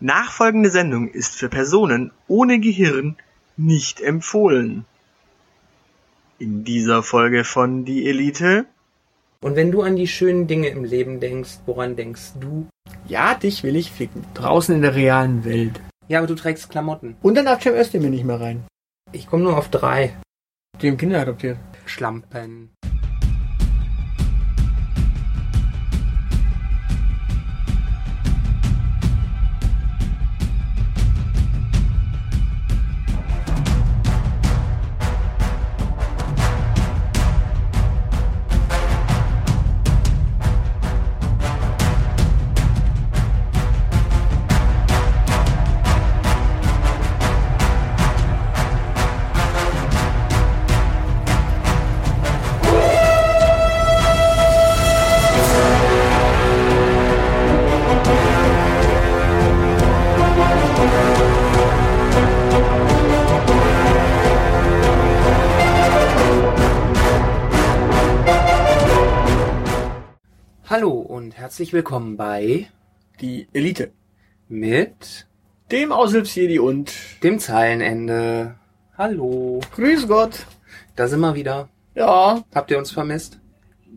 Nachfolgende Sendung ist für Personen ohne Gehirn nicht empfohlen. In dieser Folge von Die Elite. Und wenn du an die schönen Dinge im Leben denkst, woran denkst du? Ja, dich will ich ficken. Draußen in der realen Welt. Ja, aber du trägst Klamotten. Und dann darf Cem Özdemir nicht mehr rein. Ich komme nur auf drei. Die haben Kinder adoptiert. Schlampen. Hallo und herzlich willkommen bei Die Elite. mit Dem Aushilfsjedi und dem Zeilenende. Hallo, Grüß Gott. da sind wir wieder. Ja, Habt ihr uns vermisst?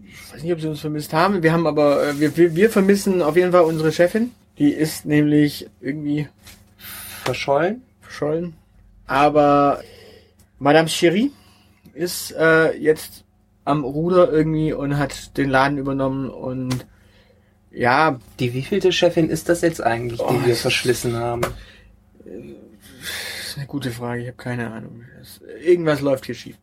ich weiß nicht, ob sie uns vermisst haben. Wir haben aber, äh, wir, wir, wir vermissen auf jeden Fall unsere Chefin. Die ist nämlich irgendwie Verschollen? verschollen. Aber Madame Cherie ist äh, jetzt am Ruder irgendwie und hat den Laden übernommen und ja, Die wievielte Chefin ist das jetzt eigentlich, die Oh, wir verschlissen haben? Das ist eine gute Frage, ich habe keine Ahnung. Irgendwas läuft hier schief.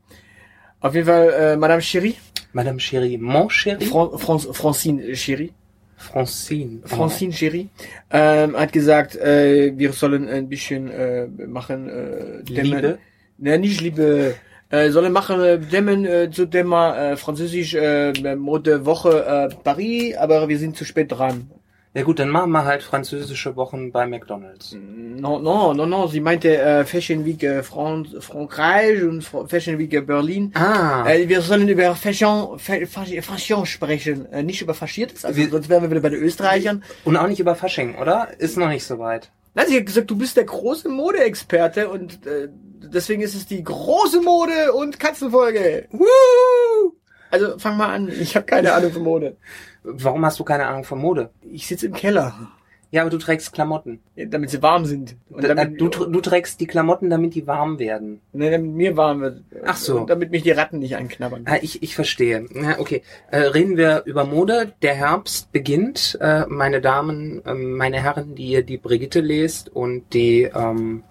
Auf jeden Fall, äh, Madame Cherie, Madame Chérie, Mon Chérie? Fran Fran Francine Cherie, Francine. Francine Cherie, ähm, hat gesagt, äh, wir sollen ein bisschen äh, machen, äh. Liebe? Ne, nicht Liebe. Äh, sollen machen äh, dämmen äh, zu Thema äh, Französisch äh, Mode Woche äh, Paris, aber wir sind zu spät dran. Ja gut, dann machen wir halt französische Wochen bei McDonalds. No, no, no, no. Sie meinte äh, Fashion Week äh, Fran Frankreich und Fr Fashion Week äh, Berlin. Ah, Äh, wir sollen über Fashion, Fa Fa- Fashion sprechen, äh, nicht über Faschiertes, also Wir- sonst wären wir wieder bei den Österreichern. und auch nicht über Fasching, oder? Ist noch nicht so weit. Nein, sie hat gesagt, du bist der große Modeexperte und äh, deswegen ist es die große Mode- und Katzenfolge. Woo! Also fang mal an, ich habe keine Ahnung von Mode. Warum hast du keine Ahnung von Mode? Ich sitze im Keller, Ja, aber du trägst Klamotten. damit sie warm sind. Und Da- damit, du, du trägst die Klamotten, damit die warm werden. ne, damit mir warm wird. Ach so. Und damit mich die Ratten nicht anknabbern. Ah, ich, ich verstehe. Ja, okay. Äh, reden wir über Mode. Der Herbst beginnt, äh, meine Damen, ähm, meine Herren, die ihr die Brigitte lest und die, ähm,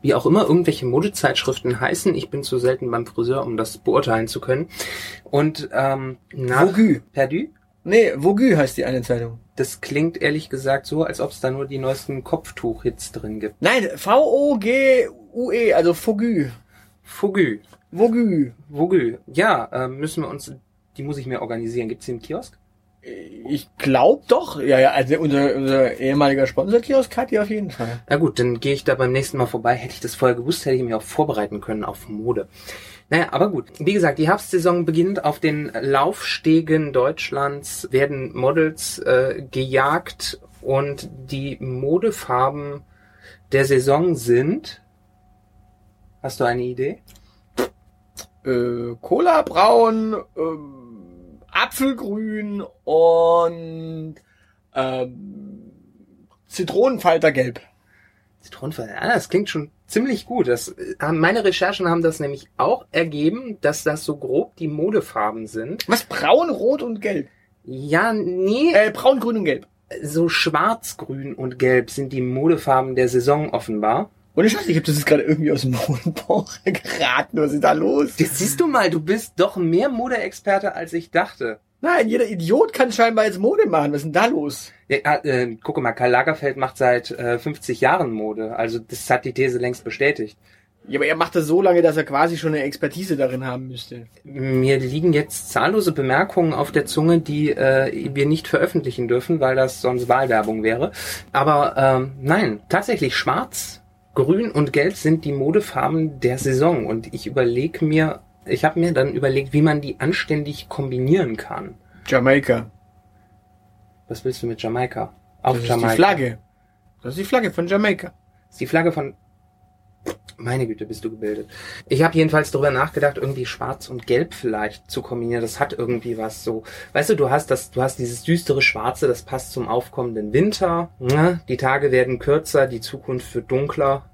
wie auch immer, irgendwelche Modezeitschriften heißen. Ich bin zu selten beim Friseur, um das beurteilen zu können. Und ähm, nach Vogue. Perdu? Nee, Vogue heißt die eine Zeitung. Das klingt ehrlich gesagt so, als ob es da nur die neuesten Kopftuch-Hits drin gibt. Nein, V-O-G-U-E, also Vogue. Fougu. Vogue. Vogel. Ja, äh, müssen wir uns, die muss ich mir organisieren. Gibt's die im Kiosk? Ich glaube doch. Ja, ja, also unser, unser ehemaliger Sponsorkiosk hat die auf jeden Fall. Na gut, dann gehe ich da beim nächsten Mal vorbei. Hätte ich das vorher gewusst, hätte ich mich auch vorbereiten können auf Mode. Naja, aber gut. Wie gesagt, die Herbstsaison beginnt. Auf den Laufstegen Deutschlands werden Models äh, gejagt und die Modefarben der Saison sind. Hast du eine Idee? Äh, Cola braun, ähm, Apfelgrün und ähm, Zitronenfaltergelb. Zitronenfalter. Ah, das klingt schon ziemlich gut. Das, äh, meine Recherchen haben das nämlich auch ergeben, dass das so grob die Modefarben sind. Was? Braun, Rot und Gelb. Ja, nee, Äh, Braun, Grün und Gelb. so schwarz, grün und gelb sind die Modefarben der Saison offenbar. Und ich weiß nicht, ich habe das jetzt gerade irgendwie aus dem Mondbauch geraten. Was ist da los? Jetzt siehst du mal, du bist doch mehr Modeexperte, als ich dachte. Nein, jeder Idiot kann scheinbar jetzt Mode machen. Was ist denn da los? Ja, äh, guck mal, Karl Lagerfeld macht seit äh, 50 Jahren Mode. Also das hat die These längst bestätigt. Ja, aber er macht das so lange, dass er quasi schon eine Expertise darin haben müsste. Mir liegen jetzt zahllose Bemerkungen auf der Zunge, die äh, wir nicht veröffentlichen dürfen, weil das sonst Wahlwerbung wäre. Aber ähm, nein, tatsächlich schwarz, grün und gelb sind die Modefarben der Saison. Und ich überlege mir, ich habe mir dann überlegt, wie man die anständig kombinieren kann. Jamaika. Was willst du mit Jamaika? Auf Das ist Jamaika. die Flagge. Das ist die Flagge von Jamaika. Das ist die Flagge von. Meine Güte, bist du gebildet. Ich habe jedenfalls darüber nachgedacht, irgendwie Schwarz und Gelb vielleicht zu kombinieren. Das hat irgendwie was so. Weißt du, du hast das, du hast dieses düstere Schwarze, das passt zum aufkommenden Winter. Ne? Die Tage werden kürzer, die Zukunft wird dunkler.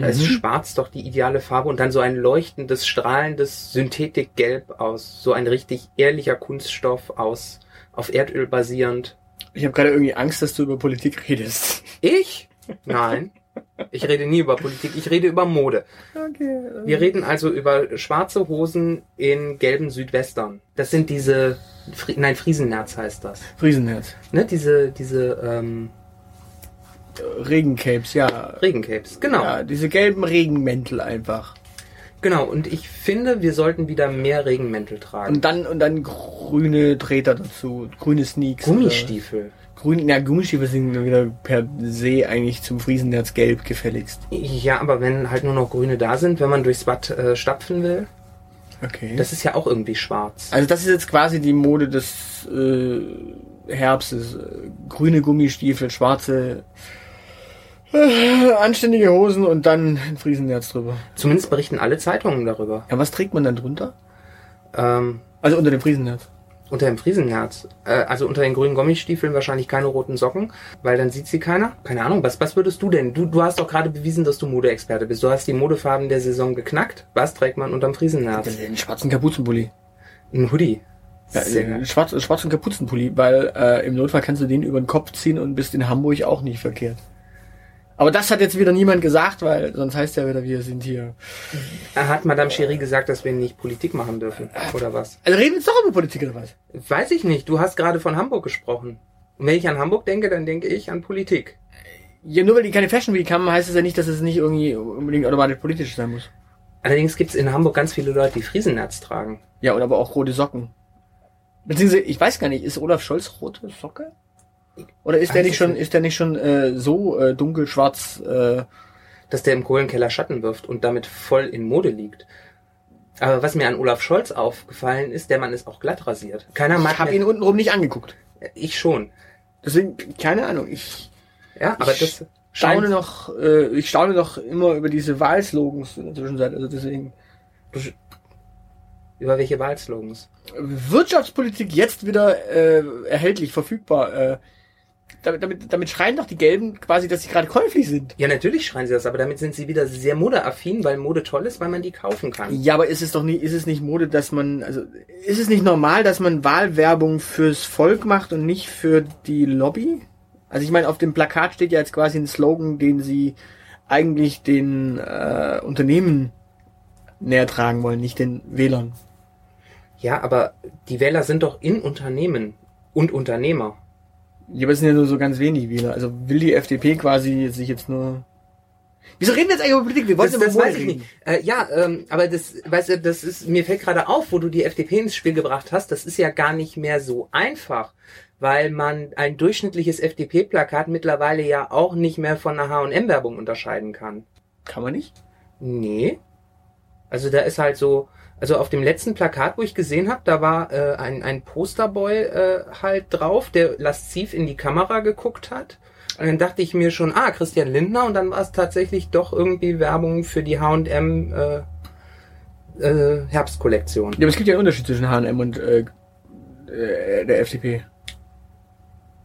Da ist Mhm. Schwarz doch die ideale Farbe und dann so ein leuchtendes, strahlendes Synthetikgelb aus, so ein richtig ehrlicher Kunststoff aus, auf Erdöl basierend. Ich habe gerade irgendwie Angst, dass du über Politik redest. Ich? Nein. Ich rede nie über Politik, ich rede über Mode. Okay. Wir reden also über schwarze Hosen in gelben Südwestern. Das sind diese, Fri nein, Friesennerz heißt das. Friesenherz. Ne, diese, diese ähm, Regencapes, ja. Regencapes. Genau, Ja, diese gelben Regenmäntel einfach. genau. Und ich finde, wir sollten wieder mehr Regenmäntel tragen. Und dann, und dann grüne Treter dazu. Grüne Sneaks. Gummistiefel. Grün, ja, Gummistiefel sind wieder per se eigentlich zum Friesenherz gelb gefälligst. Ja, aber wenn halt nur noch Grüne da sind, wenn man durchs Bad äh, stapfen will, Okay. das ist ja auch irgendwie schwarz. also das ist jetzt quasi die Mode des äh, Herbstes. Grüne Gummistiefel, schwarze anständige Hosen und dann ein Friesenherz drüber. Zumindest berichten alle Zeitungen darüber. Ja, was trägt man dann drunter? Ähm, Also unter dem Friesenherz. unter dem Friesenherz. Äh, also unter den grünen Gummistiefeln wahrscheinlich keine roten Socken, weil dann sieht sie keiner. Keine Ahnung, was, was würdest du denn? Du, du hast doch gerade bewiesen, dass du Modeexperte bist. Du hast die Modefarben der Saison geknackt. Was trägt man unterm Friesenherz? Den schwarzen Kapuzenpulli. Ein Hoodie. Ja, einen geil. schwarz, schwarzen Kapuzenpulli, weil äh, im Notfall kannst du den über den Kopf ziehen und bist in Hamburg auch nicht verkehrt. Aber das hat jetzt wieder niemand gesagt, weil sonst heißt ja wieder, wir sind hier. Hat Madame Cherie gesagt, dass wir nicht Politik machen dürfen? Oder was? Also reden wir jetzt doch über Politik oder was? Weiß ich nicht. Du hast gerade von Hamburg gesprochen. Und wenn ich an Hamburg denke, dann denke ich an Politik. Ja, nur weil die keine Fashion Week haben, heißt es ja nicht, dass es nicht irgendwie unbedingt automatisch politisch sein muss. Allerdings gibt es in Hamburg ganz viele Leute, die Friesennerz tragen. Ja, und aber auch rote Socken. Beziehungsweise, ich weiß gar nicht, ist Olaf Scholz rote Socke? Oder ist der nicht ich schon, nicht. ist der nicht schon äh, so äh, dunkelschwarz? Äh, dass der im Kohlenkeller Schatten wirft und damit voll in Mode liegt. Aber was mir an Olaf Scholz aufgefallen ist, der Mann ist auch glatt rasiert. Keiner mag ich habe ihn untenrum nicht angeguguckt. ich schon. Deswegen, keine Ahnung, ich Ja, aber Ich das staune noch, äh, ich staune noch immer über diese Wahlslogans in der Zwischenzeit. Also deswegen. über welche Wahlslogans. Wirtschaftspolitik jetzt wieder äh, erhältlich, verfügbar. Äh, damit, damit, damit schreien doch die Gelben quasi, dass sie gerade käuflich sind. Ja, natürlich schreien sie das, aber damit sind sie wieder sehr modeaffin, weil Mode toll ist, weil man die kaufen kann. Ja, aber ist es doch nicht, ist es nicht Mode, dass man, also ist es nicht normal, dass man Wahlwerbung fürs Volk macht und nicht für die Lobby? Also ich meine, auf dem Plakat steht ja jetzt quasi ein Slogan, den sie eigentlich den äh, Unternehmen näher tragen wollen, nicht den Wählern. Ja, aber die Wähler sind doch in Unternehmen und Unternehmer. Ja, aber es sind ja nur so ganz wenig Wähler. Also will die FDP quasi sich jetzt nur. Wieso reden wir jetzt eigentlich über Politik? Wir wollten Das, über das weiß ich reden. nicht. Äh, ja, ähm, aber das, weißt du, das ist, mir fällt gerade auf, wo du die FDP ins Spiel gebracht hast, das ist ja gar nicht mehr so einfach, weil man ein durchschnittliches FDP-Plakat mittlerweile ja auch nicht mehr von einer H&M-Werbung unterscheiden kann. Kann man nicht? Nee. Also da ist halt so, also auf dem letzten Plakat, wo ich gesehen habe, da war äh, ein, ein Posterboy äh, halt drauf, der lasziv in die Kamera geguckt hat. Und dann dachte ich mir schon, ah, Christian Lindner, und dann war es tatsächlich doch irgendwie Werbung für die H&M äh, äh, Herbstkollektion. Ja, aber es gibt ja einen Unterschied zwischen H&M und äh, äh, der FDP.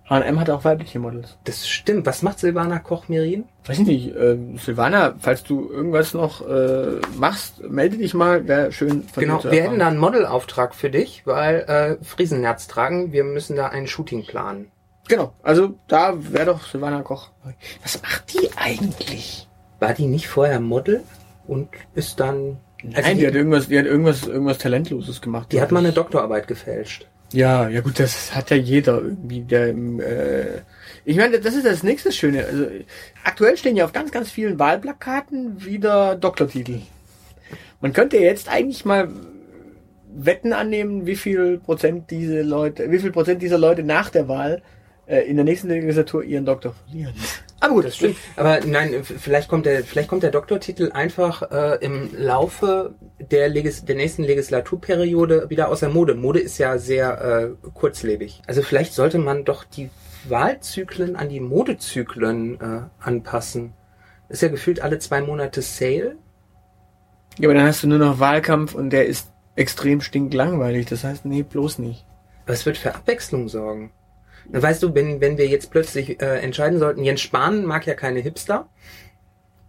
H&M hat auch weibliche Models. Das stimmt. Was macht Silvana Koch-Merin? Weiß ich nicht, äh, Silvana, falls du irgendwas noch äh, machst, melde dich mal, wäre schön von Genau, dir zu wir hätten da einen Modelauftrag für dich, weil äh, Friesennerz tragen, wir müssen da ein Shooting planen. Genau, also da wäre doch Silvana Koch. Was macht die eigentlich? War die nicht vorher Model und ist dann. Also Nein, die, die, hat irgendwas, die hat irgendwas, irgendwas Talentloses gemacht. die hat mal eine. Doktorarbeit gefälscht. Ja, ja gut, das hat ja jeder irgendwie, der im, äh, ich meine, das ist das nächste Schöne. Also aktuell stehen ja auf ganz, ganz vielen Wahlplakaten wieder Doktortitel. Man könnte jetzt eigentlich mal Wetten annehmen, wie viel Prozent diese Leute, wie viel Prozent dieser Leute nach der Wahl äh, in der nächsten Legislatur ihren Doktor verlieren. Aber gut, Das stimmt. Aber nein, vielleicht kommt der, vielleicht kommt der Doktortitel einfach äh, im Laufe der, Legis der nächsten Legislaturperiode wieder aus der Mode. Mode ist ja sehr äh, kurzlebig. Also vielleicht sollte man doch die Wahlzyklen an die Modezyklen äh, anpassen. Ist ja gefühlt alle zwei Monate Sale. Ja, aber dann hast du nur noch Wahlkampf und der ist extrem stinklangweilig. Das heißt, nee, bloß nicht. Aber es wird für Abwechslung sorgen. Weißt du, wenn, wenn wir jetzt plötzlich äh, entscheiden sollten, Jens Spahn mag ja keine Hipster,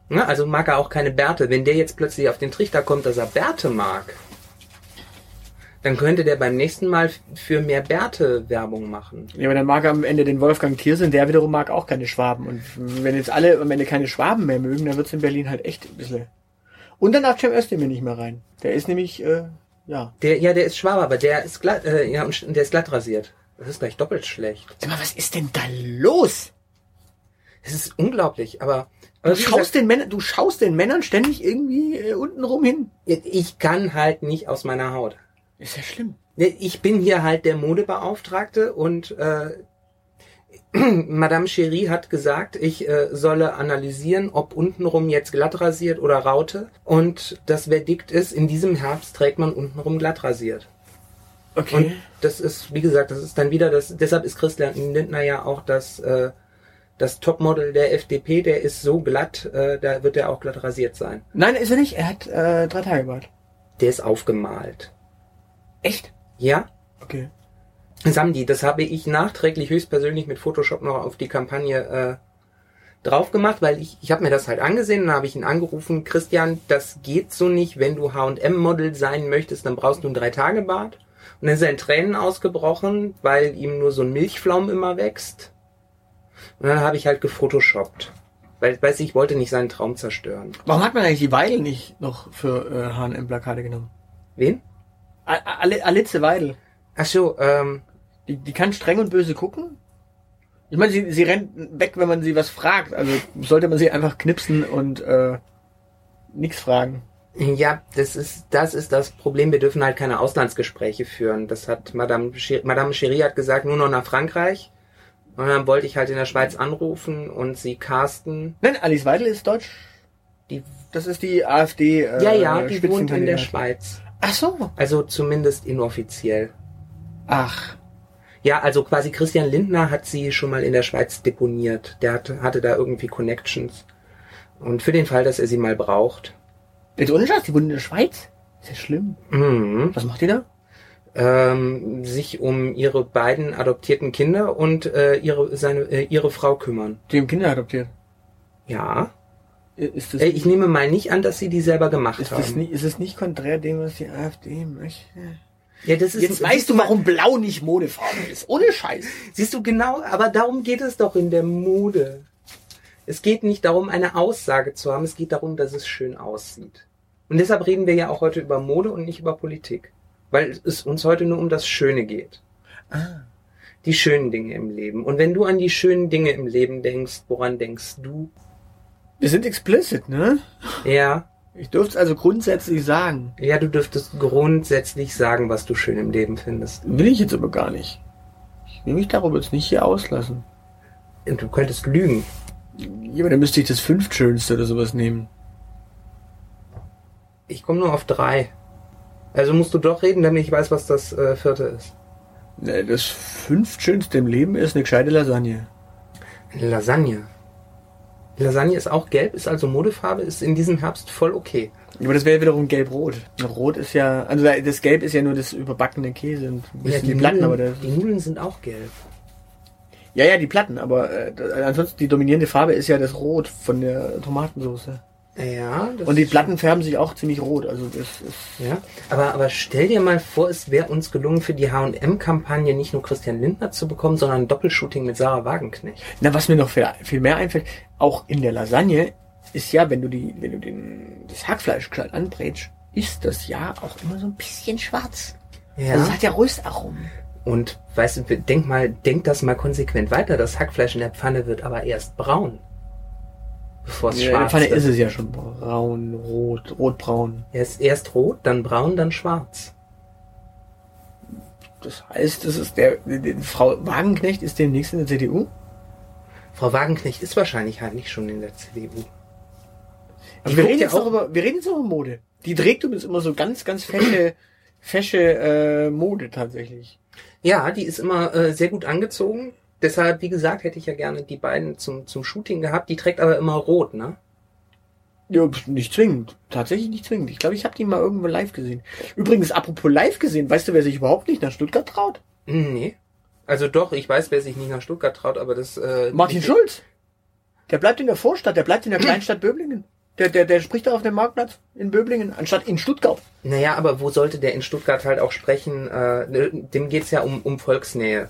na, also mag er auch keine Bärte. Wenn der jetzt plötzlich auf den Trichter kommt, dass er Bärte mag, dann könnte der beim nächsten Mal für mehr Bärte Werbung machen. Ja, aber dann mag er am Ende den Wolfgang Thiersen, der wiederum mag auch keine Schwaben. Und wenn jetzt alle am Ende keine Schwaben mehr mögen, dann wird's in Berlin halt echt ein bisschen. Und dann darf Cem Özdemir nicht mehr rein. Der ist nämlich, äh, ja. Der, ja, der ist Schwabe, aber der ist glatt, äh, ja, und der ist glatt rasiert. Das ist gleich doppelt schlecht. Sag mal, was ist denn da los? Es ist unglaublich, aber, Du aber schaust, gesagt, den Männern, du schaust den Männern ständig irgendwie äh, unten rum hin. ich kann halt nicht aus meiner Haut. Ist ja schlimm. Ich bin hier halt der Modebeauftragte und äh, Madame Cherie hat gesagt, ich äh, solle analysieren, ob untenrum jetzt glatt rasiert oder Raute. Und das Verdikt ist, in diesem Herbst trägt man untenrum glatt rasiert. Okay. Und das ist, wie gesagt, das ist dann wieder das, deshalb ist Christian Lindner ja auch das, äh, das Topmodel der FDP, der ist so glatt, äh, da wird er auch glatt rasiert sein. Nein, ist er nicht. Er hat äh, drei Tage Bart. Der ist aufgemalt. Echt? Ja? Okay. Samdi, das habe ich nachträglich höchstpersönlich mit Photoshop noch auf die Kampagne äh, drauf gemacht, weil ich, ich habe mir das halt angesehen und dann habe ich ihn angerufen, Christian, das geht so nicht, wenn du H&M-Model sein möchtest, dann brauchst du ein Drei-Tage-Bad. Und dann ist er in Tränen ausgebrochen, weil ihm nur so ein Milchflaum immer wächst. Und dann habe ich halt gefotoshoppt. Weil, weiß ich, ich wollte nicht seinen Traum zerstören. Warum hat man eigentlich die Weidel nicht noch für äh, H&M-Plakate genommen? Wen? A- Ale- Alice Weidel. Ach so, ähm, Die, die kann streng und böse gucken. Ich meine, sie, sie rennt weg, wenn man sie was fragt. Also sollte man sie einfach knipsen und äh, nichts fragen. Ja, das ist, das ist das Problem. Wir dürfen halt keine Auslandsgespräche führen. Das hat Madame, Madame Cherie hat gesagt, nur noch nach Frankreich. Und dann wollte ich halt in der Schweiz anrufen und sie casten. Nein, Alice Weidel ist deutsch. Die, Das ist die AfD. Äh, ja, ja, die wohnt in der. Schweiz. Ach so. Also zumindest inoffiziell. Ach. Ja, also quasi Christian Lindner hat sie schon mal in der Schweiz deponiert. Der hatte, hatte da irgendwie Connections. Und für den Fall, dass er sie mal braucht. Jetzt ohne Scheiß, die wohnt in der Schweiz? Ist ja schlimm. Mhm. Was macht die da? ähm, sich um ihre beiden adoptierten Kinder und äh, ihre seine äh, ihre Frau kümmern. Die haben Kinder adoptiert. Ja. Ist das, Äh, ich nehme mal nicht an, dass sie die selber gemacht ist haben. das nicht, ist es nicht konträr dem, was die AfD möchte? ja, das ist Jetzt weißt du, warum Blau nicht Modefarbe ist. Ohne Scheiß. Siehst du genau, aber darum geht es doch in der Mode. Es geht nicht darum, eine Aussage zu haben, es geht darum, dass es schön aussieht. Und deshalb reden wir ja auch heute über Mode und nicht über Politik. Weil es uns heute nur um das Schöne geht. Ah. Die schönen Dinge im Leben. Und wenn du an die schönen Dinge im Leben denkst, woran denkst du? Wir sind explicit, ne? Ja, Ich dürfte es also grundsätzlich sagen. ja, du dürftest grundsätzlich sagen, was du schön im Leben findest. Will ich jetzt aber gar nicht. Ich will mich darüber jetzt nicht hier auslassen. Und du könntest lügen. Ja, aber dann müsste ich das fünftschönste oder sowas nehmen. Ich komme nur auf drei. Also musst du doch reden, damit ich weiß, was das äh, vierte ist. Das fünftschönste im Leben ist eine gescheite Lasagne. Eine Lasagne. Lasagne ist auch gelb, ist also Modefarbe, ist in diesem Herbst voll okay. Aber das wäre wiederum gelb-rot. Rot ist ja, also das Gelb ist ja nur das überbackene Käse und ein bisschen die, Platten, aber Nudeln, das, die Nudeln sind auch gelb. Ja, ja, die Platten, aber äh, ansonsten die dominierende Farbe ist ja das Rot von der Tomatensauce. Ja, das Und die Platten färben sich auch ziemlich rot, also das ist, Ja, aber, aber stell dir mal vor, es wäre uns gelungen, für die H&M-Kampagne nicht nur Christian Lindner zu bekommen, sondern ein Doppelshooting mit Sarah Wagenknecht. Na, was mir noch viel, viel mehr einfällt, auch in der Lasagne ist ja, wenn du die, wenn du den, das Hackfleisch gescheit anbrätst, ist das ja auch immer so ein bisschen schwarz. Ja. Also es hat ja Röstaromen. Und weißt du, denk mal, denk das mal konsequent weiter. Das Hackfleisch in der Pfanne wird aber erst braun. Bevor es Ja, in der schwarz Pfanne wird. ist es ja schon braun, rot, rotbraun. Er ist erst rot, dann braun, dann schwarz. Das heißt, das ist der, Frau Wagenknecht ist demnächst in der CDU. Frau Wagenknecht ist wahrscheinlich halt nicht schon in der CDU. Aber wir reden, ja jetzt auch- auch über, wir reden jetzt auch über Mode. Die trägt übrigens immer so ganz, ganz fesche, fesche äh, Mode tatsächlich. Ja, die ist immer äh, sehr gut angezogen. deshalb, wie gesagt, hätte ich ja gerne die beiden zum, zum Shooting gehabt. Die trägt aber immer rot, ne? Ja, nicht zwingend. Tatsächlich nicht zwingend. Ich glaube, ich habe die mal irgendwo live gesehen. Übrigens, apropos live gesehen, weißt du, wer sich überhaupt nicht nach Stuttgart traut? Hm, Nee. Also doch, ich weiß, wer sich nicht nach Stuttgart traut, aber das... Äh, Martin Schulz. Der bleibt in der Vorstadt, der bleibt in der Kleinstadt Böblingen. Der, der, der spricht da auf dem Marktplatz in Böblingen, anstatt in Stuttgart. Naja, aber wo sollte der in Stuttgart halt auch sprechen? Äh, dem geht's ja um, um Volksnähe.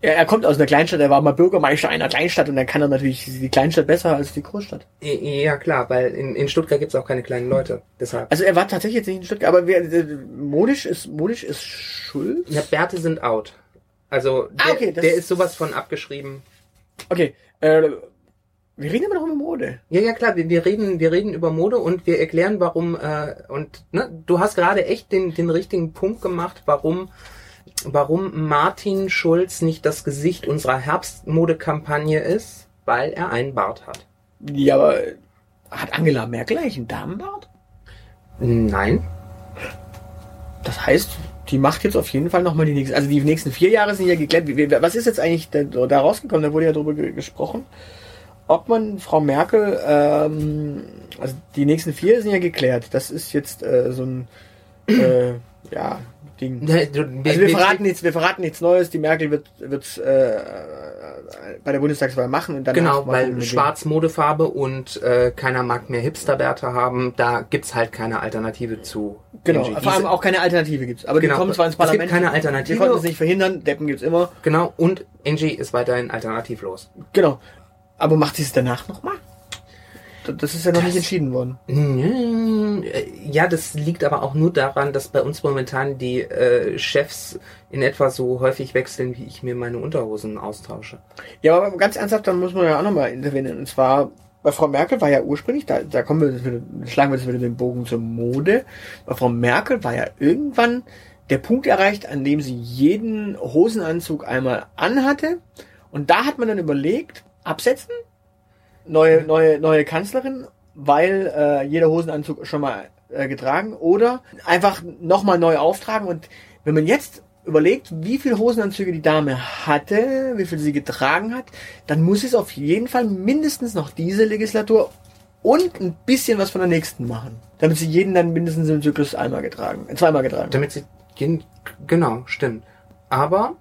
Er, er kommt aus einer Kleinstadt, er war mal Bürgermeister einer Kleinstadt und dann kann er natürlich die Kleinstadt besser als die Großstadt. Ja, klar, weil in, in Stuttgart gibt's auch keine kleinen Leute. Deshalb. Also er war tatsächlich jetzt nicht in Stuttgart, aber wer, äh, modisch ist modisch ist Schulz. Ja, Bärte sind out. Also der, Ah, okay, der ist sowas von abgeschrieben. Okay, äh, wir reden immer noch über Mode. Ja, ja klar, wir, wir reden, wir reden über Mode und wir erklären, warum, äh, und ne, du hast gerade echt den, den richtigen Punkt gemacht, warum, warum Martin Schulz nicht das Gesicht unserer Herbstmodekampagne ist, weil er einen Bart hat. Ja, aber hat Angela Merkel eigentlich einen Damenbart? Nein. Das heißt, die macht jetzt auf jeden Fall nochmal die nächsten, also die nächsten vier Jahre sind ja geklärt. Was ist jetzt eigentlich da, da rausgekommen? Da wurde ja drüber ge- gesprochen, ob man Frau Merkel, ähm, also die nächsten vier sind ja geklärt. Das ist jetzt äh, so ein, äh, ja, Ding. Also wir verraten nichts, wir verraten nichts Neues. Die Merkel wird wird äh, bei der Bundestagswahl machen und dann Genau, weil schwarz Modefarbe und äh, keiner mag mehr Hipsterbärte haben, da gibt's halt keine Alternative zu. Genau, Angie. vor allem auch keine Alternative gibt's. Aber Genau, die kommen zwar ins es gibt Parlament. keine Alternative. Wir konnten es nicht verhindern. Deppen gibt's immer. Genau, und Angie ist weiterhin alternativlos. Genau. Aber macht sie es danach nochmal? Das ist ja noch Das- nicht entschieden worden. Äh, Ja, das liegt aber auch nur daran, dass bei uns momentan die äh, Chefs in etwa so häufig wechseln, wie ich mir meine Unterhosen austausche. Ja, aber ganz ernsthaft, dann muss man ja auch nochmal intervenieren. Und zwar, bei Frau Merkel war ja ursprünglich, da, da kommen wir, schlagen wir jetzt wieder den Bogen zur Mode. Bei Frau Merkel war ja irgendwann der Punkt erreicht, an dem sie jeden Hosenanzug einmal anhatte. Und da hat man dann überlegt, absetzen, neue, neue, neue Kanzlerin, weil äh, jeder Hosenanzug schon mal äh, getragen oder einfach nochmal neu auftragen. Und wenn man jetzt überlegt, wie viel Hosenanzüge die Dame hatte, wie viel sie getragen hat, dann muss es auf jeden Fall mindestens noch diese Legislatur und ein bisschen was von der nächsten machen. Damit sie jeden dann mindestens im Zyklus einmal getragen, zweimal getragen. Damit sie, gen- genau, stimmt. Aber,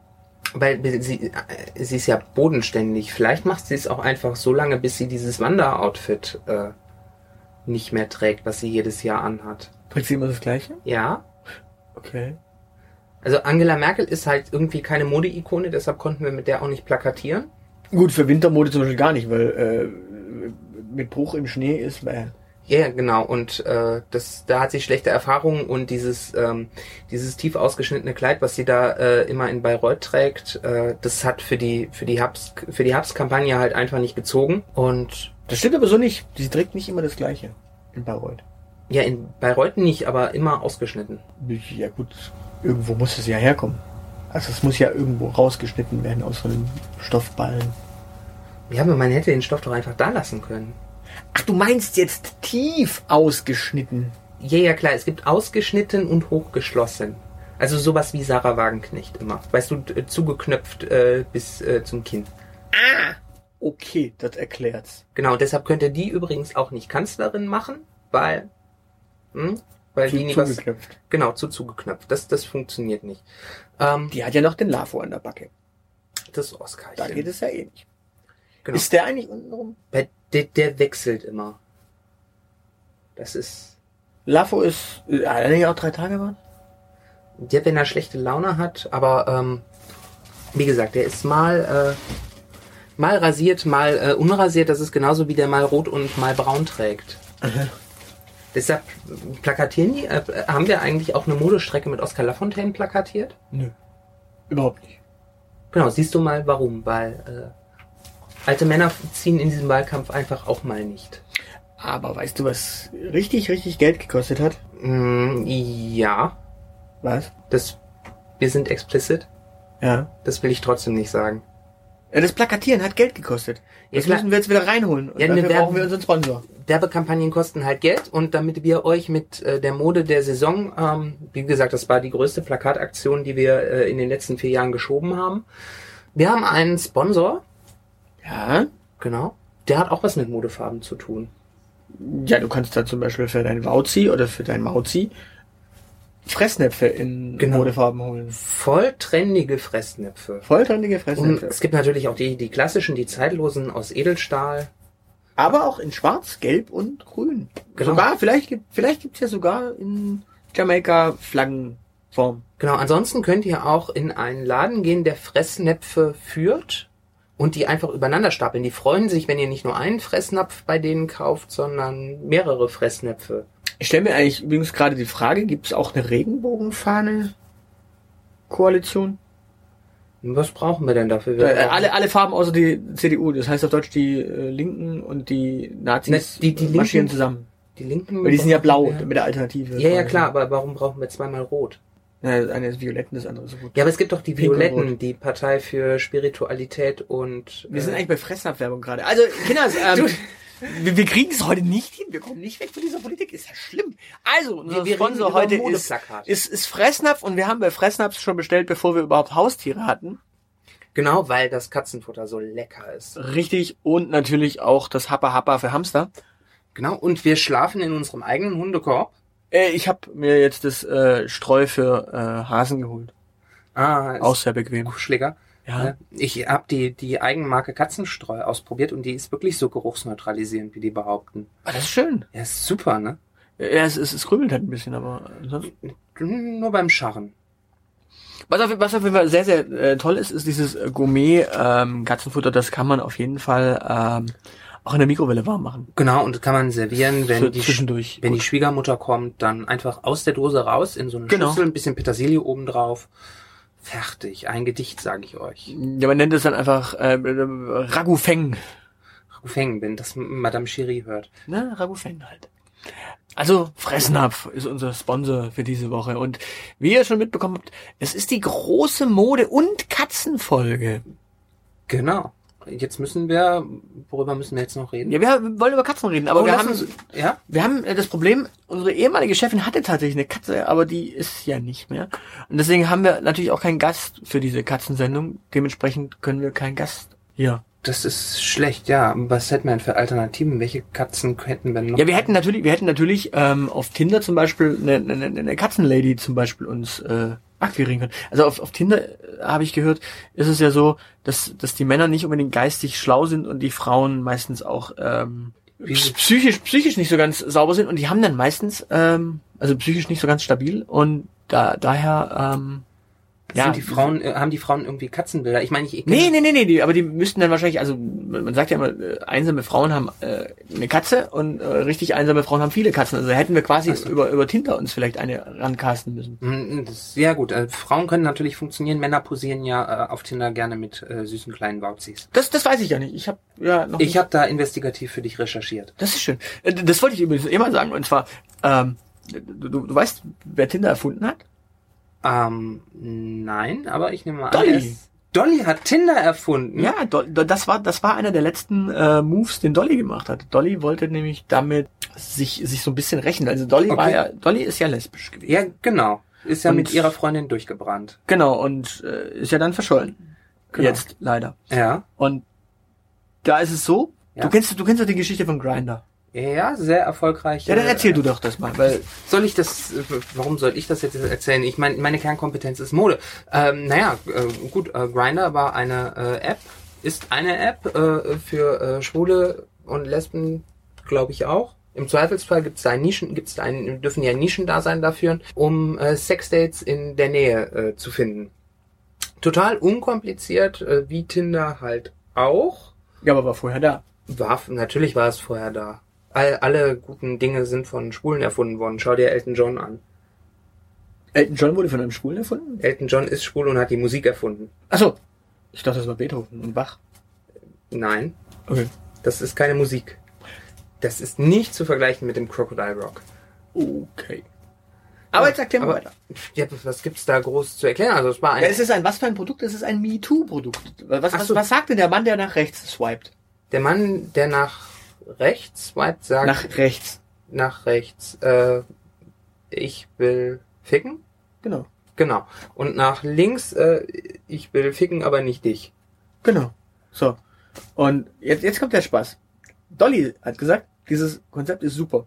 weil sie, äh, sie ist ja bodenständig, vielleicht macht sie es auch einfach so lange, bis sie dieses Wanderoutfit äh, nicht mehr trägt, was sie jedes Jahr anhat. Trägt sie immer das Gleiche? Ja, Okay. also Angela Merkel ist halt irgendwie keine Modeikone, deshalb konnten wir mit der auch nicht plakatieren. Gut, für Wintermode zum Beispiel gar nicht, weil äh, mit Bruch im Schnee ist bäh. Ja, ja, genau. Und äh, das, da hat sie schlechte Erfahrungen und dieses, ähm, dieses tief ausgeschnittene Kleid, was sie da äh, immer in Bayreuth trägt, äh, das hat für die für die Herbst für die Herbstkampagne halt einfach nicht gezogen. Und Das stimmt aber so nicht. Sie trägt nicht immer das Gleiche in Bayreuth. ja, in Bayreuth nicht, aber immer ausgeschnitten. Ja gut, irgendwo muss es ja herkommen. Also es muss ja irgendwo rausgeschnitten werden aus so einem Stoffballen. Ja, aber man hätte den Stoff doch einfach da lassen können. Ach, du meinst jetzt tief ausgeschnitten. Ja, ja, klar, es gibt ausgeschnitten und hochgeschlossen. Also sowas wie Sarah Wagenknecht immer. Weißt du, d- zugeknöpft äh, bis äh, zum Kinn. Okay, das erklärt's. Genau, deshalb könnte die übrigens auch nicht Kanzlerin machen, weil, hm, weil Zu, die nie was, zugeknöpft. genau, zu zugeknöpft. Das, das funktioniert nicht. Ähm, Die hat ja noch den Lafo an der Backe. das Oscar. Da geht es ja eh nicht. Genau. Ist der eigentlich unten rum? Bei, der, der wechselt immer. Das ist, Lafo ist, äh, hat er nicht auch drei Tage waren? der, wenn er schlechte Laune hat, aber, ähm, wie gesagt, der ist mal, äh, mal rasiert, mal äh, unrasiert. Das ist genauso wie der mal rot und mal braun trägt. Deshalb plakatieren die, äh, haben wir eigentlich auch eine Modestrecke mit Oscar Lafontaine plakatiert? Nö. Überhaupt nicht. Genau, siehst du mal warum, weil äh, alte Männer ziehen in diesem Wahlkampf einfach auch mal nicht. Aber weißt du, was richtig, richtig Geld gekostet hat? Mm, ja, Was? das wir sind explicit, Ja. das will ich trotzdem nicht sagen. Ja, Das Plakatieren hat Geld gekostet. Ja, Das klar. müssen wir jetzt wieder reinholen. Und Ja, dafür ne, wer- brauchen wir unseren Sponsor. Werbekampagnen kosten halt Geld und damit wir euch mit äh, der Mode der Saison, ähm, wie gesagt, das war die größte Plakataktion, die wir äh, in den letzten vier Jahren geschoben haben, Wir haben einen Sponsor, Ja. genau. Der hat auch was mit Modefarben zu tun. Ja, du kannst da zum Beispiel für dein Wauzi oder für dein Mauzi Fressnäpfe in Genau. Modefarben holen. Voll trendige Fressnäpfe. Volltrendige Und Fressnäpfe. es gibt natürlich auch die, die klassischen, die zeitlosen aus Edelstahl. Aber auch in Schwarz, Gelb und Grün. Genau. Sogar, vielleicht, gibt- vielleicht gibt's ja sogar in Jamaika Flaggenform. Genau, ansonsten könnt ihr auch in einen Laden gehen, der Fressnäpfe führt und die einfach übereinander stapeln. Die freuen sich, wenn ihr nicht nur einen Fressnapf bei denen kauft, sondern mehrere Fressnäpfe. Ich stelle mir eigentlich übrigens gerade die Frage, gibt's auch eine Regenbogenfahne Koalition? Was brauchen wir denn dafür? Wir Äh, alle, alle Farben außer die CDU. Das heißt auf Deutsch die äh, Linken und die Nazis Ne, die- die marschieren Linken- zusammen. die Linken. Weil die sind ja blau mit der Alternative. Ja, ja, klar, aber warum brauchen wir zweimal rot? Ja, das eine ist violett und das andere ist rot. Ja, aber es gibt doch die Pink Violetten, die Partei für Spiritualität und. Wir sind äh, eigentlich bei Fressnapfwerbung gerade. Also, Kinders, ähm, wir, wir kriegen es heute nicht hin. Wir kommen nicht weg von dieser Politik. Ist ja schlimm. Also, unser wir, wir Sponsor heute ist, ist, ist Fressnapf und wir haben bei Fressnapf schon bestellt, bevor wir überhaupt Haustiere hatten. Genau, weil das Katzenfutter so lecker ist. Richtig. Und natürlich auch das Happa Happa für Hamster. Genau, und wir schlafen in unserem eigenen Hundekorb. Äh, ich habe mir jetzt das äh, Streu für äh, Hasen geholt. Ah, Auch sehr bequem. Kuscheliger. Ja. Ne? Ich habe die, die Eigenmarke Katzenstreu ausprobiert und die ist wirklich so geruchsneutralisierend, wie die behaupten. Ah, das ist schön. Ja, ist super, ne? Ja, es, es, es krümelt halt ein bisschen, aber ansonsten. Nur beim Scharren. Was auf, was auf jeden Fall sehr, sehr äh, toll ist, ist dieses äh, Gourmet-Katzenfutter. das kann man auf jeden Fall ähm, auch in der Mikrowelle warm machen. Genau, und das kann man servieren, wenn Für die, zwischendurch. wenn die Schwiegermutter kommt, dann einfach aus der Dose raus in so eine Genau. Schüssel, ein bisschen Petersilie oben drauf. Fertig. Ein Gedicht, sage ich euch. Ja, man nennt es dann einfach äh, Ragu Feng. Fängen, wenn das Madame Cherie hört. Ne, Ragu Feng halt. Also, Fressnapf ist unser Sponsor für diese Woche. Und wie ihr schon mitbekommen habt, es ist die große Mode- und Katzenfolge. Genau. Jetzt müssen wir, worüber müssen wir jetzt noch reden? Ja, wir wollen über Katzen reden, aber Oh, wir, haben, uns- ja? wir haben äh, das Problem, unsere ehemalige Chefin hatte tatsächlich eine Katze, aber die ist ja nicht mehr. Und deswegen haben wir natürlich auch keinen Gast für diese Katzensendung. Dementsprechend können wir keinen Gast hier. Das ist schlecht, ja. Was hätten wir denn für Alternativen? Welche Katzen hätten wir noch? Ja, wir hätten natürlich, wir hätten natürlich ähm, auf Tinder zum Beispiel eine, eine, eine Katzenlady zum Beispiel uns äh, akquirieren können. Also auf, auf Tinder äh, habe ich gehört, ist es ja so, dass, dass die Männer nicht unbedingt geistig schlau sind und die Frauen meistens auch ähm, psychisch, psychisch nicht so ganz sauber sind und die haben dann meistens, ähm, also psychisch nicht so ganz stabil und da, daher, ähm, ja. Sind die Frauen, äh, haben die Frauen irgendwie Katzenbilder? Ich meine, ich, ich Nee, nee, nee, nee, die, aber die müssten dann wahrscheinlich, also man sagt ja immer, äh, einsame Frauen haben äh, eine Katze und äh, richtig einsame Frauen haben viele Katzen. Also hätten wir quasi so. über, über Tinder uns vielleicht eine rancasten müssen. Mm, Das sehr gut. Äh, Frauen können natürlich funktionieren. Männer posieren ja äh, auf Tinder gerne mit äh, süßen kleinen Wauzis. Das, das weiß ich ja nicht. Ich habe ja noch Ich habe da investigativ für dich recherchiert. Das ist schön. Äh, Das wollte ich übrigens immer sagen. Und zwar, ähm, du, du weißt, wer Tinder erfunden hat? Ähm, nein, aber ich nehme mal Dolly. an. Dolly hat Tinder erfunden. Ja, Do, das war das war einer der letzten äh, Moves, den Dolly gemacht hat. Dolly wollte nämlich damit sich sich so ein bisschen rächen. Also Dolly war Okay. ja Dolly ist ja lesbisch gewesen. Ja, genau. Ist ja Und- mit ihrer Freundin durchgebrannt. Genau und äh, ist ja dann verschollen. Genau. Jetzt leider. Ja. Und da ist es so, Ja. du kennst du kennst doch die Geschichte von Grinder. Ja, sehr erfolgreich. Ja, dann äh, erzähl du doch das mal, weil Soll ich das, äh, warum soll ich das jetzt erzählen? Ich meine, meine Kernkompetenz ist Mode. Ähm, naja, äh, gut, äh, Grinder war eine äh, App, ist eine App äh, für äh, Schwule und Lesben, glaube ich auch. Im Zweifelsfall gibt es da Nischen, gibt's da ein, dürfen ja Nischendasein dafür, um äh, Sexdates in der Nähe äh, zu finden. Total unkompliziert, äh, wie Tinder halt auch. ja, aber war vorher da. War, natürlich war es vorher da. All, alle guten Dinge sind von Schwulen erfunden worden. Schau dir Elton John an. Elton John wurde von einem Schwulen erfunden? Elton John ist schwul und hat die Musik erfunden. Achso. Ich dachte, das war Beethoven und Bach. Nein, Okay. das ist keine Musik. Das ist nicht zu vergleichen mit dem Crocodile Rock. Okay. Aber jetzt sagt er mal Aber- weiter. Ja, was gibt's da groß zu erklären? Also es war ein, Ja, es ist ein, was für ein Produkt? Es ist ein MeToo-Produkt. Was, was, so. was sagt denn der Mann, der nach rechts swiped? der Mann, der nach rechts swiped, sagt nach, Nach rechts. rechts, äh, ich will ficken. Genau. Genau. Und nach links, äh, ich will ficken, aber nicht dich. Genau. So. Und jetzt, jetzt kommt der Spaß. Dolly hat gesagt, dieses Konzept ist super.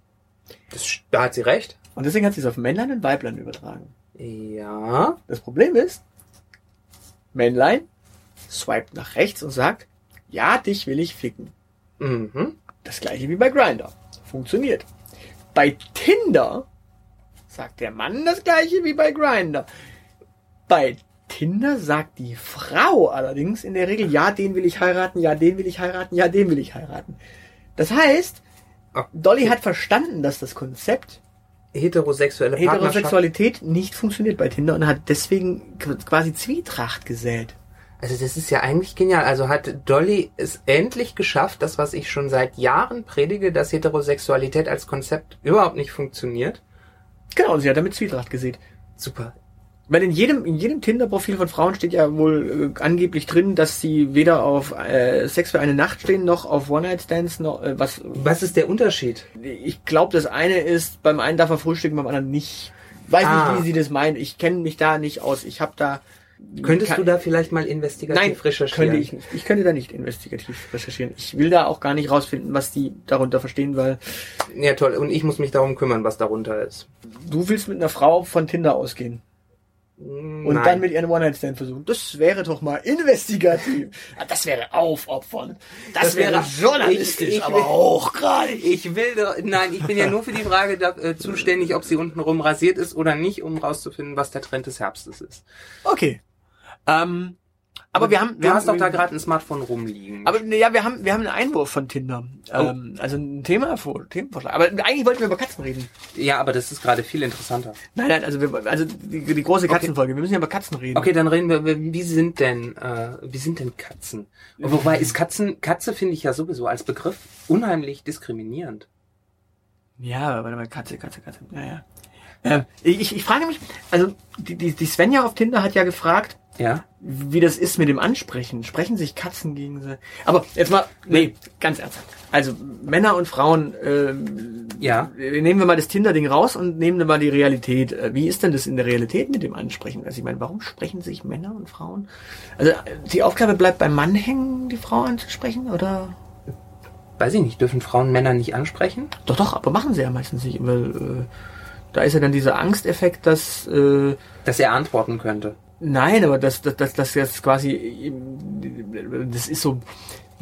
Das, da hat sie recht. Und deswegen hat sie es auf Männlein und Weiblein übertragen. Ja. Das Problem ist, Männlein swiped nach rechts und sagt, ja, dich will ich ficken. Mhm. Das gleiche wie bei Grinder. Funktioniert. Bei Tinder sagt der Mann das gleiche wie bei Grinder. Bei Tinder sagt die Frau allerdings in der Regel, ja, den will ich heiraten, ja, den will ich heiraten, ja, den will ich heiraten. Das heißt, Ah. Dolly hat verstanden, dass das Konzept Heterosexuelle. Heterosexualität nicht funktioniert bei Tinder und hat deswegen quasi Zwietracht gesät. Also das ist ja eigentlich genial. Also hat Dolly es endlich geschafft, das, was ich schon seit Jahren predige, dass Heterosexualität als Konzept überhaupt nicht funktioniert. Genau, sie hat damit Zwietracht gesät. Super. Weil in jedem, in jedem Tinder-Profil von Frauen steht ja wohl äh, angeblich drin, dass sie weder auf äh, Sex für eine Nacht stehen, noch auf One-Night-Stands, noch äh, was. Was ist der Unterschied? Ich glaube, das eine ist, beim einen darf er frühstücken, beim anderen nicht. Weiß Ah. nicht, wie sie das meinen. Ich kenne mich da nicht aus. Ich habe da. Könntest Kann- du da vielleicht mal investigativ Nein, recherchieren? könnte ich nicht. Ich könnte da nicht investigativ recherchieren. Ich will da auch gar nicht rausfinden, was die darunter verstehen, weil Ja, toll. Und ich muss mich darum kümmern, was darunter ist. du willst mit einer Frau von Tinder ausgehen und Nein. dann mit ihr einen One-Night-Stand versuchen. Das wäre doch mal investigativ. Ja, Das wäre aufopfern. Das, Das wäre- wäre journalistisch, ich- ich aber will- hochgradig. Ich will doch, nein, ich bin ja nur für die Frage da, äh, zuständig, ob sie untenrum rasiert ist oder nicht, um rauszufinden, was der Trend des Herbstes ist. Okay. Ähm, aber wir haben, Du wir hast haben, doch da gerade ein Smartphone rumliegen. aber ne, ja, wir haben, wir haben einen Einwurf von Tinder. Ähm, also ein Thema vor, Themenvorschlag. Aber eigentlich wollten wir über Katzen reden. ja, aber das ist gerade viel interessanter. Nein, nein, also wir, also die, die große Katzenfolge. Wir müssen ja über Katzen reden. Okay, dann reden wir, wie sind denn, äh, wie sind denn Katzen? Und wobei ist Katzen, Katze finde ich ja sowieso als Begriff unheimlich diskriminierend. Ja, warte mal, Katze, Katze, Katze. Naja. Ähm, ich, ich frage mich, also die, die, die Svenja auf Tinder hat ja gefragt, Ja? wie das ist mit dem Ansprechen. Sprechen sich Katzen gegen sie? Aber jetzt mal, nee, ganz ernsthaft. Also Männer und Frauen, ähm, Ja. äh, nehmen wir mal das Tinder-Ding raus und nehmen wir mal die Realität. Äh, Wie ist denn das in der Realität mit dem Ansprechen? Also ich meine, warum sprechen sich Männer und Frauen? Also die Aufgabe bleibt beim Mann hängen, die Frau anzusprechen, oder? Weiß ich nicht, dürfen Frauen Männer nicht ansprechen? Doch, doch, aber machen sie ja meistens nicht, weil äh, da ist ja dann dieser Angsteffekt, dass äh, Dass er antworten könnte. Nein, aber das, das, das, das jetzt quasi das ist so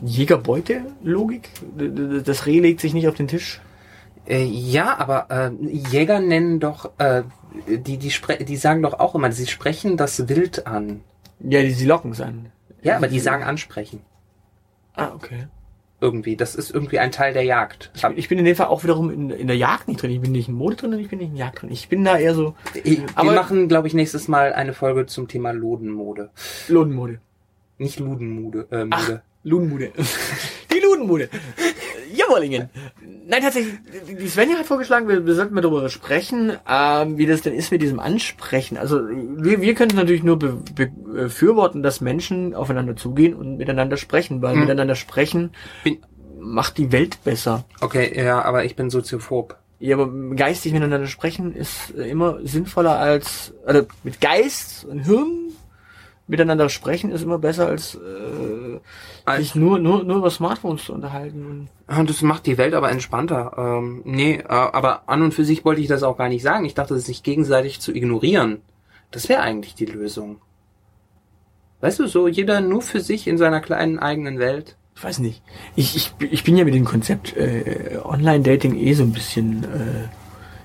Jägerbeute-Logik. Das Reh legt sich nicht auf den Tisch. Äh, ja, aber äh, Jäger nennen doch, äh, die, die, spre die sagen doch auch immer, sie sprechen das Wild an. Ja, die, sie locken es an. Ja, aber die sagen ansprechen. Ah, okay. Irgendwie. Das ist irgendwie ein Teil der Jagd. Ich bin, ich bin in dem Fall auch wiederum in, in der Jagd nicht drin. Ich bin nicht in Mode drin und ich bin nicht in Jagd drin. Ich bin da eher so Wir aber- machen, glaube ich, nächstes Mal eine Folge zum Thema Lodenmode. Lodenmode. Nicht Ludenmode. Äh, Ach, Mode. Die Ludenmude. Jawollingen. Nein, tatsächlich, die Svenja hat vorgeschlagen, wir, wir sollten mal darüber sprechen, ähm, wie das denn ist mit diesem Ansprechen. Also wir, wir können natürlich nur be, be, befürworten, dass Menschen aufeinander zugehen und miteinander sprechen, weil Hm. miteinander sprechen Bin- macht die Welt besser. Okay, ja, aber ich bin soziophob. Ja, aber geistig miteinander sprechen ist immer sinnvoller als, also mit Geist und Hirn miteinander sprechen ist immer besser als äh, Als- sich nur, nur, nur über Smartphones zu unterhalten. Das macht die Welt aber entspannter. Ähm, nee, äh, aber an und für sich wollte ich das auch gar nicht sagen. Ich dachte, sich gegenseitig zu ignorieren. Das wäre eigentlich die Lösung. Weißt du, so jeder nur für sich in seiner kleinen eigenen Welt. ich weiß nicht. Ich, ich, ich bin ja mit dem Konzept äh, Online-Dating eh so ein bisschen äh,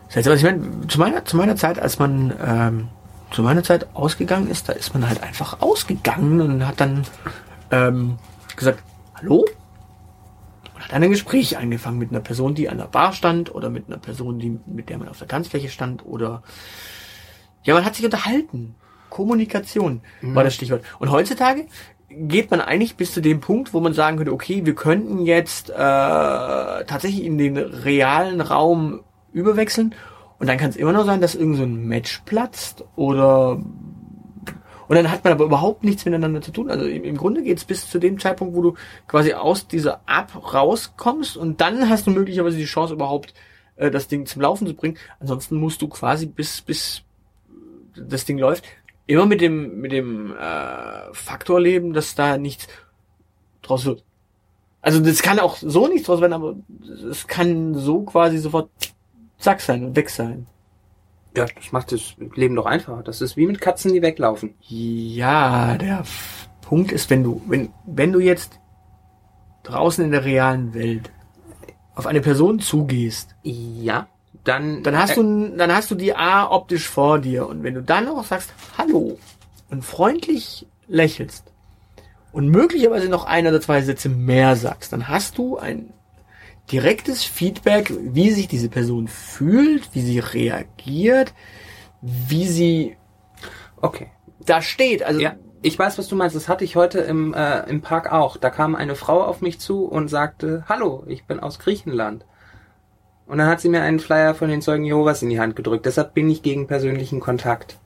seltsam. Also ich meine, zu meiner, zu meiner Zeit, als man ähm, zu meiner Zeit ausgegangen ist, da ist man halt einfach ausgegangen und hat dann ähm, gesagt, hallo? Und hat dann ein Gespräch angefangen mit einer Person, die an der Bar stand oder mit einer Person, die, mit der man auf der Tanzfläche stand oder ja, man hat sich unterhalten. Kommunikation war das Stichwort. Und heutzutage geht man eigentlich bis zu dem Punkt, wo man sagen könnte, okay, wir könnten jetzt äh, tatsächlich in den realen Raum überwechseln und dann kann es immer noch sein, dass irgend so ein Match platzt oder und dann hat man aber überhaupt nichts miteinander zu tun. Also im, im Grunde geht es bis zu dem Zeitpunkt, wo du quasi aus dieser App rauskommst und dann hast du möglicherweise die Chance überhaupt äh, das Ding zum Laufen zu bringen. Ansonsten musst du quasi bis bis das Ding läuft immer mit dem mit dem äh, Faktor leben, dass da nichts draus wird. Also das kann auch so nichts draus werden, aber es kann so quasi sofort zack sein und weg sein. Ja, das macht das Leben doch einfacher. Das ist wie mit Katzen, die weglaufen. Ja, der Punkt ist, wenn du, wenn, wenn du jetzt draußen in der realen Welt auf eine Person zugehst, Ja, dann. dann hast äh, du, dann hast du die A optisch vor dir und wenn du dann auch sagst Hallo und freundlich lächelst und möglicherweise noch ein oder zwei Sätze mehr sagst, dann hast du ein direktes Feedback, wie sich diese Person fühlt, wie sie reagiert, wie sie Okay. da steht. Also Ja, ich weiß, was du meinst. Das hatte ich heute im, äh, im Park auch. Da kam eine Frau auf mich zu und sagte, Hallo, ich bin aus Griechenland. Und dann hat sie mir einen Flyer von den Zeugen Jehovas in die Hand gedrückt. Deshalb bin ich gegen persönlichen Kontakt.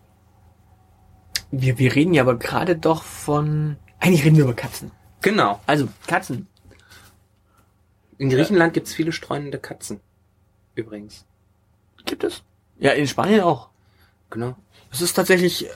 wir, wir reden ja aber gerade doch von. Eigentlich reden wir über Katzen. Genau. Also Katzen. In Griechenland gibt's viele streunende Katzen. Übrigens. Gibt es? Ja, in Spanien auch. Genau. Das ist tatsächlich äh,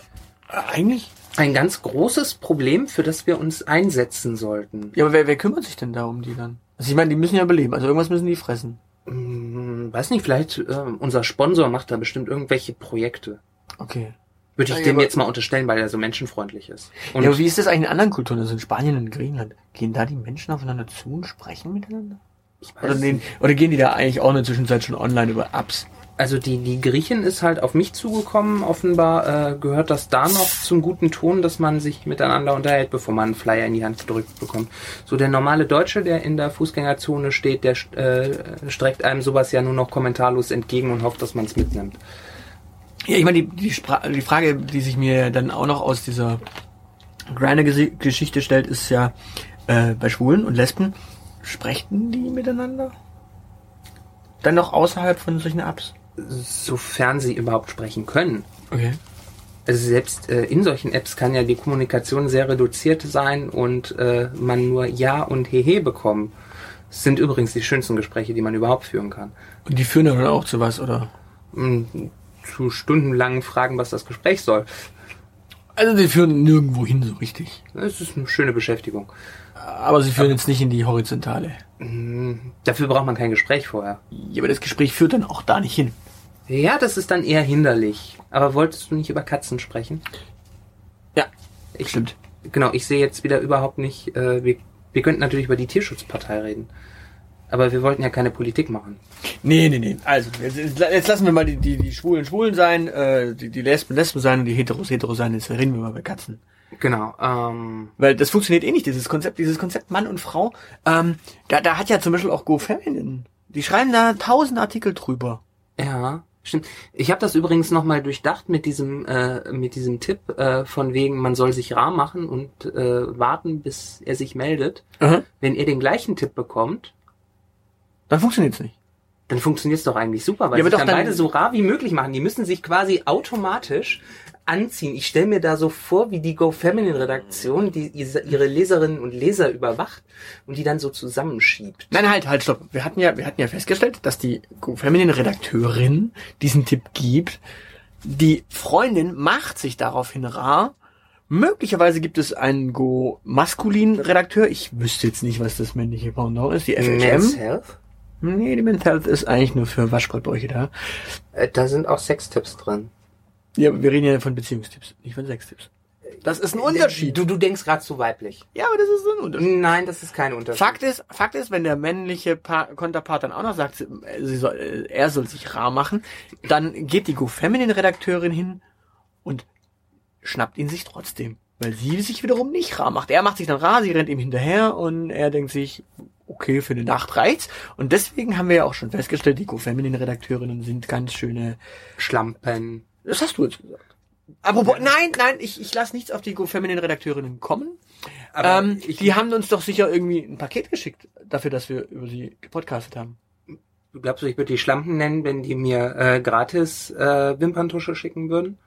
eigentlich. Ein ganz großes Problem, für das wir uns einsetzen sollten. Ja, aber wer, wer kümmert sich denn da um die dann? Also ich meine, die müssen ja überleben. Also irgendwas müssen die fressen. Hm, weiß nicht, vielleicht äh, unser Sponsor macht da bestimmt irgendwelche Projekte. Okay. Würde ich Ja, dem aber- jetzt mal unterstellen, weil er so menschenfreundlich ist. Und ja, aber wie ist das eigentlich in anderen Kulturen? Also in Spanien und Griechenland. Gehen da die Menschen aufeinander zu und sprechen miteinander? Oder, den, oder gehen die da eigentlich auch in der Zwischenzeit schon online über Apps? Also die, die Griechen ist halt auf mich zugekommen. Offenbar äh, gehört das da noch zum guten Ton, dass man sich miteinander unterhält, bevor man einen Flyer in die Hand gedrückt bekommt. So der normale Deutsche, der in der Fußgängerzone steht, der äh, streckt einem sowas ja nur noch kommentarlos entgegen und hofft, dass man es mitnimmt. Ja, ich meine, die, die, Spra die Frage, die sich mir dann auch noch aus dieser Grinder-Geschichte stellt, ist ja, äh, bei Schwulen und Lesben, sprechen die miteinander? Dann noch außerhalb von solchen Apps? Sofern sie überhaupt sprechen können. Okay. Also selbst äh, in solchen Apps kann ja die Kommunikation sehr reduziert sein und äh, man nur Ja und Hehe bekommen. Das sind übrigens die schönsten Gespräche, die man überhaupt führen kann. Und die führen dann auch zu was, oder? Mm, Zu stundenlangen Fragen, was das Gespräch soll. Also die führen nirgendwo hin so richtig. Das ist eine schöne Beschäftigung. Aber sie führen jetzt nicht in die Horizontale. Mm, Dafür braucht man kein Gespräch vorher. Ja, aber das Gespräch führt dann auch da nicht hin. Ja, das ist dann eher hinderlich. Aber wolltest du nicht über Katzen sprechen? Ja, Ich, stimmt. Genau, ich sehe jetzt wieder überhaupt nicht, äh, wir, wir könnten natürlich über die Tierschutzpartei reden. Aber wir wollten ja keine Politik machen. Nee, nee, nee. Also, jetzt, jetzt lassen wir mal die, die, die Schwulen Schwulen sein, äh, die, die Lesben Lesben sein und die Heteros Hetero sein. Jetzt reden wir mal bei Katzen. Genau, ähm, Weil das funktioniert eh nicht, dieses Konzept, dieses Konzept Mann und Frau. Ähm, da, da hat ja zum Beispiel auch GoFeminine. Die schreiben da tausend Artikel drüber. Ja, stimmt. Ich habe das übrigens nochmal durchdacht mit diesem äh, mit diesem Tipp äh, von wegen, man soll sich rar machen und äh, warten, bis er sich meldet. Wenn ihr den gleichen Tipp bekommt, Dann funktioniert's nicht. dann funktioniert's doch eigentlich super, weil Ja, aber doch dann, dann- beide so rar wie möglich machen. Die müssen sich quasi automatisch anziehen. Ich stelle mir da so vor, wie die GoFeminine-Redaktion, die ihre Leserinnen und Leser überwacht und die dann so zusammenschiebt. Nein, halt, halt, stopp. Wir hatten ja, wir hatten ja festgestellt, dass die GoFeminine-Redakteurin diesen Tipp gibt. Die Freundin macht sich daraufhin rar. Möglicherweise gibt es einen Go-maskulin-Redakteur. Ich wüsste jetzt nicht, was das männliche Pendant ist. Die Men's. Health? Nee, die Men's Health ist eigentlich nur für Waschbrettbräuche da. Äh, Da sind auch Sextipps drin. Ja, aber wir reden ja von Beziehungstipps, nicht von Sextipps. Das ist ein Unterschied. Du, du denkst gerade zu weiblich. Ja, aber das ist ein Unterschied. Nein, das ist kein Unterschied. Fakt ist, Fakt ist, wenn der männliche pa Konterpart dann auch noch sagt, sie soll, äh, er soll sich rar machen, dann geht die Go-Feminine-Redakteurin hin und schnappt ihn sich trotzdem. Weil sie sich wiederum nicht rar macht. Er macht sich dann rar, sie rennt ihm hinterher und er denkt sich, okay, für eine Nacht reicht's. Und deswegen haben wir ja auch schon festgestellt, die Go-Feminine-Redakteurinnen sind ganz schöne, Schlampen. das hast du jetzt gesagt. Apropos, nein, nein, ich, ich lasse nichts auf die Go-Feminine-Redakteurinnen kommen. Aber ähm, ich, die haben uns doch sicher irgendwie ein Paket geschickt dafür, dass wir über sie gepodcastet haben. du glaubst du, ich würde die Schlampen nennen, wenn die mir äh, gratis äh, Wimperntusche schicken würden?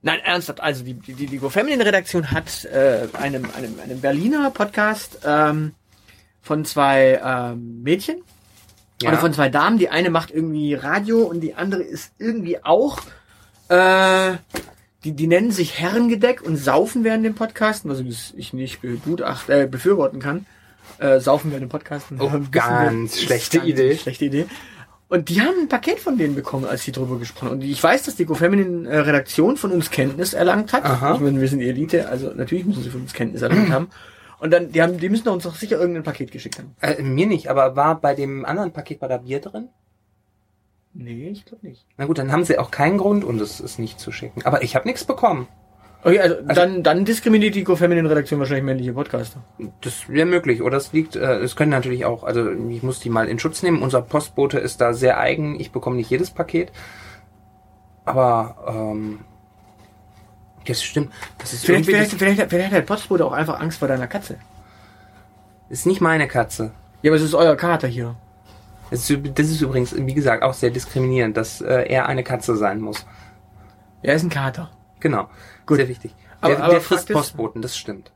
Nein, ernsthaft. Also die die die, die Go Feminine Redaktion hat äh, einem einem einem Berliner Podcast ähm, von zwei ähm, Mädchen Ja. oder von zwei Damen. Die eine macht irgendwie Radio und die andere ist irgendwie auch. Äh, die, die nennen sich Herrengedeck und saufen während dem Podcasten, also das ich nicht begutacht, äh, befürworten kann. äh, saufen wir den Podcast. Oh, ganz schlechte Idee. Schlechte Idee. Und die haben ein Paket von denen bekommen, als sie drüber gesprochen haben. Und ich weiß, dass die GoFeminine äh, Redaktion von uns Kenntnis erlangt hat. Aha. Ich meine, wir sind die Elite, also natürlich müssen sie von uns Kenntnis erlangt haben. Und dann, die haben, die müssen uns doch sicher irgendein Paket geschickt haben. Äh, mir nicht, aber war bei dem anderen Paket war da Bier drin? Nee, ich glaube nicht. Na gut, dann haben sie auch keinen Grund, uns es, es nicht zu schicken. Aber ich habe nichts bekommen. Okay, also, dann, dann diskriminiert die GoFeminine Redaktion wahrscheinlich männliche Podcaster. Das wäre möglich. Oder es liegt, äh, es können natürlich auch, also ich muss die mal in Schutz nehmen. Unser Postbote ist da sehr eigen. Ich bekomme nicht jedes Paket. Aber ähm, das stimmt. Das ist Vielleicht, vielleicht, vielleicht, vielleicht hat der Postbote auch einfach Angst vor deiner Katze. das ist nicht meine Katze. Ja, aber es ist euer Kater hier. Das ist, das ist übrigens, wie gesagt, auch sehr diskriminierend, dass äh, er eine Katze sein muss. Er ist ein Kater. Genau. Gut. Sehr wichtig. Aber- der, aber der frisst Postboten, das stimmt.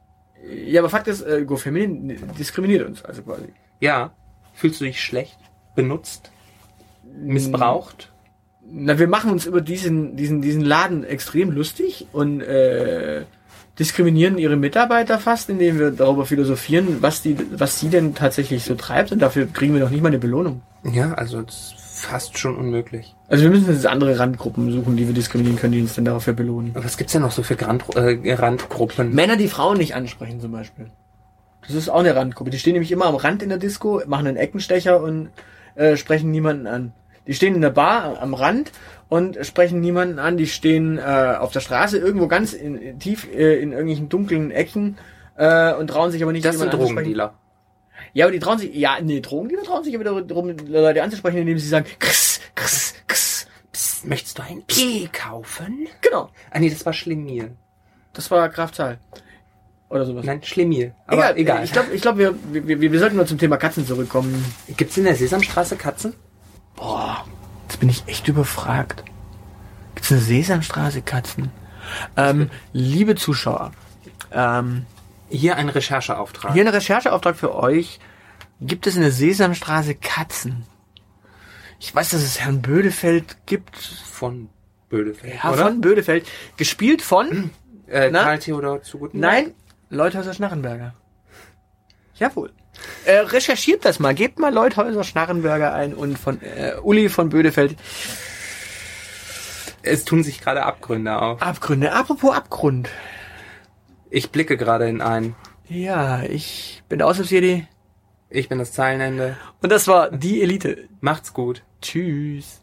Ja, aber Fakt ist, äh, GoFeminine diskriminiert uns, also quasi. Ja. Fühlst du dich schlecht? Benutzt? Missbraucht? Na, wir machen uns über diesen, diesen, diesen Laden extrem lustig und äh, diskriminieren ihre Mitarbeiter fast, indem wir darüber philosophieren, was die, was sie denn tatsächlich so treibt und dafür kriegen wir noch nicht mal eine Belohnung. Ja, also das ist fast schon unmöglich. Also wir müssen jetzt andere Randgruppen suchen, die wir diskriminieren können, die uns dann dafür belohnen. Aber was gibt's denn noch so für Grand, äh, Randgruppen? Männer, die Frauen nicht ansprechen zum Beispiel. Das ist auch eine Randgruppe. Die stehen nämlich immer am Rand in der Disco, machen einen Eckenstecher und äh, sprechen niemanden an. Die stehen in der Bar am Rand und sprechen niemanden an. Die stehen äh, auf der Straße irgendwo ganz in, tief äh, in irgendwelchen dunklen Ecken äh, und trauen sich aber nicht Das sind. Drogendealer. Ja, aber die trauen sich, ja, nee, Drogendealer trauen sich aber darum, Leute anzusprechen, indem sie sagen, kss, kss, kss. Psst, möchtest du ein Tee kaufen? Genau, Ah nee, das war Schlemiel. das war Kraftzahl. Oder sowas. Nein, Schlemiel. Aber egal. Ich glaube, ich glaub, wir, wir, wir sollten nur zum Thema Katzen zurückkommen. Gibt's in der Sesamstraße Katzen? Boah, jetzt bin ich echt überfragt. Gibt's eine Sesamstraße Katzen? Ähm, liebe Zuschauer, ähm, Hier ein Rechercheauftrag. hier ein Rechercheauftrag für euch. Gibt es in der Sesamstraße Katzen? Ich weiß, dass es Herrn Bödefeld gibt. Von Bödefeld, Ja, oder? von Bödefeld. Gespielt von, äh? Karl Theodor zu guten nein, Leuthäuser Schnarrenberger. Jawohl. Äh, recherchiert das mal. Gebt mal Leuthäuser Schnarrenberger ein und von äh, Uli von Bödefeld. Es tun sich gerade Abgründe auf. Abgründe. Apropos Abgrund. Ich blicke gerade in einen. Ja, ich bin der Aushilfsjedi. Ich bin das Zeilenende. Und das war die Elite. Macht's gut. Tschüss.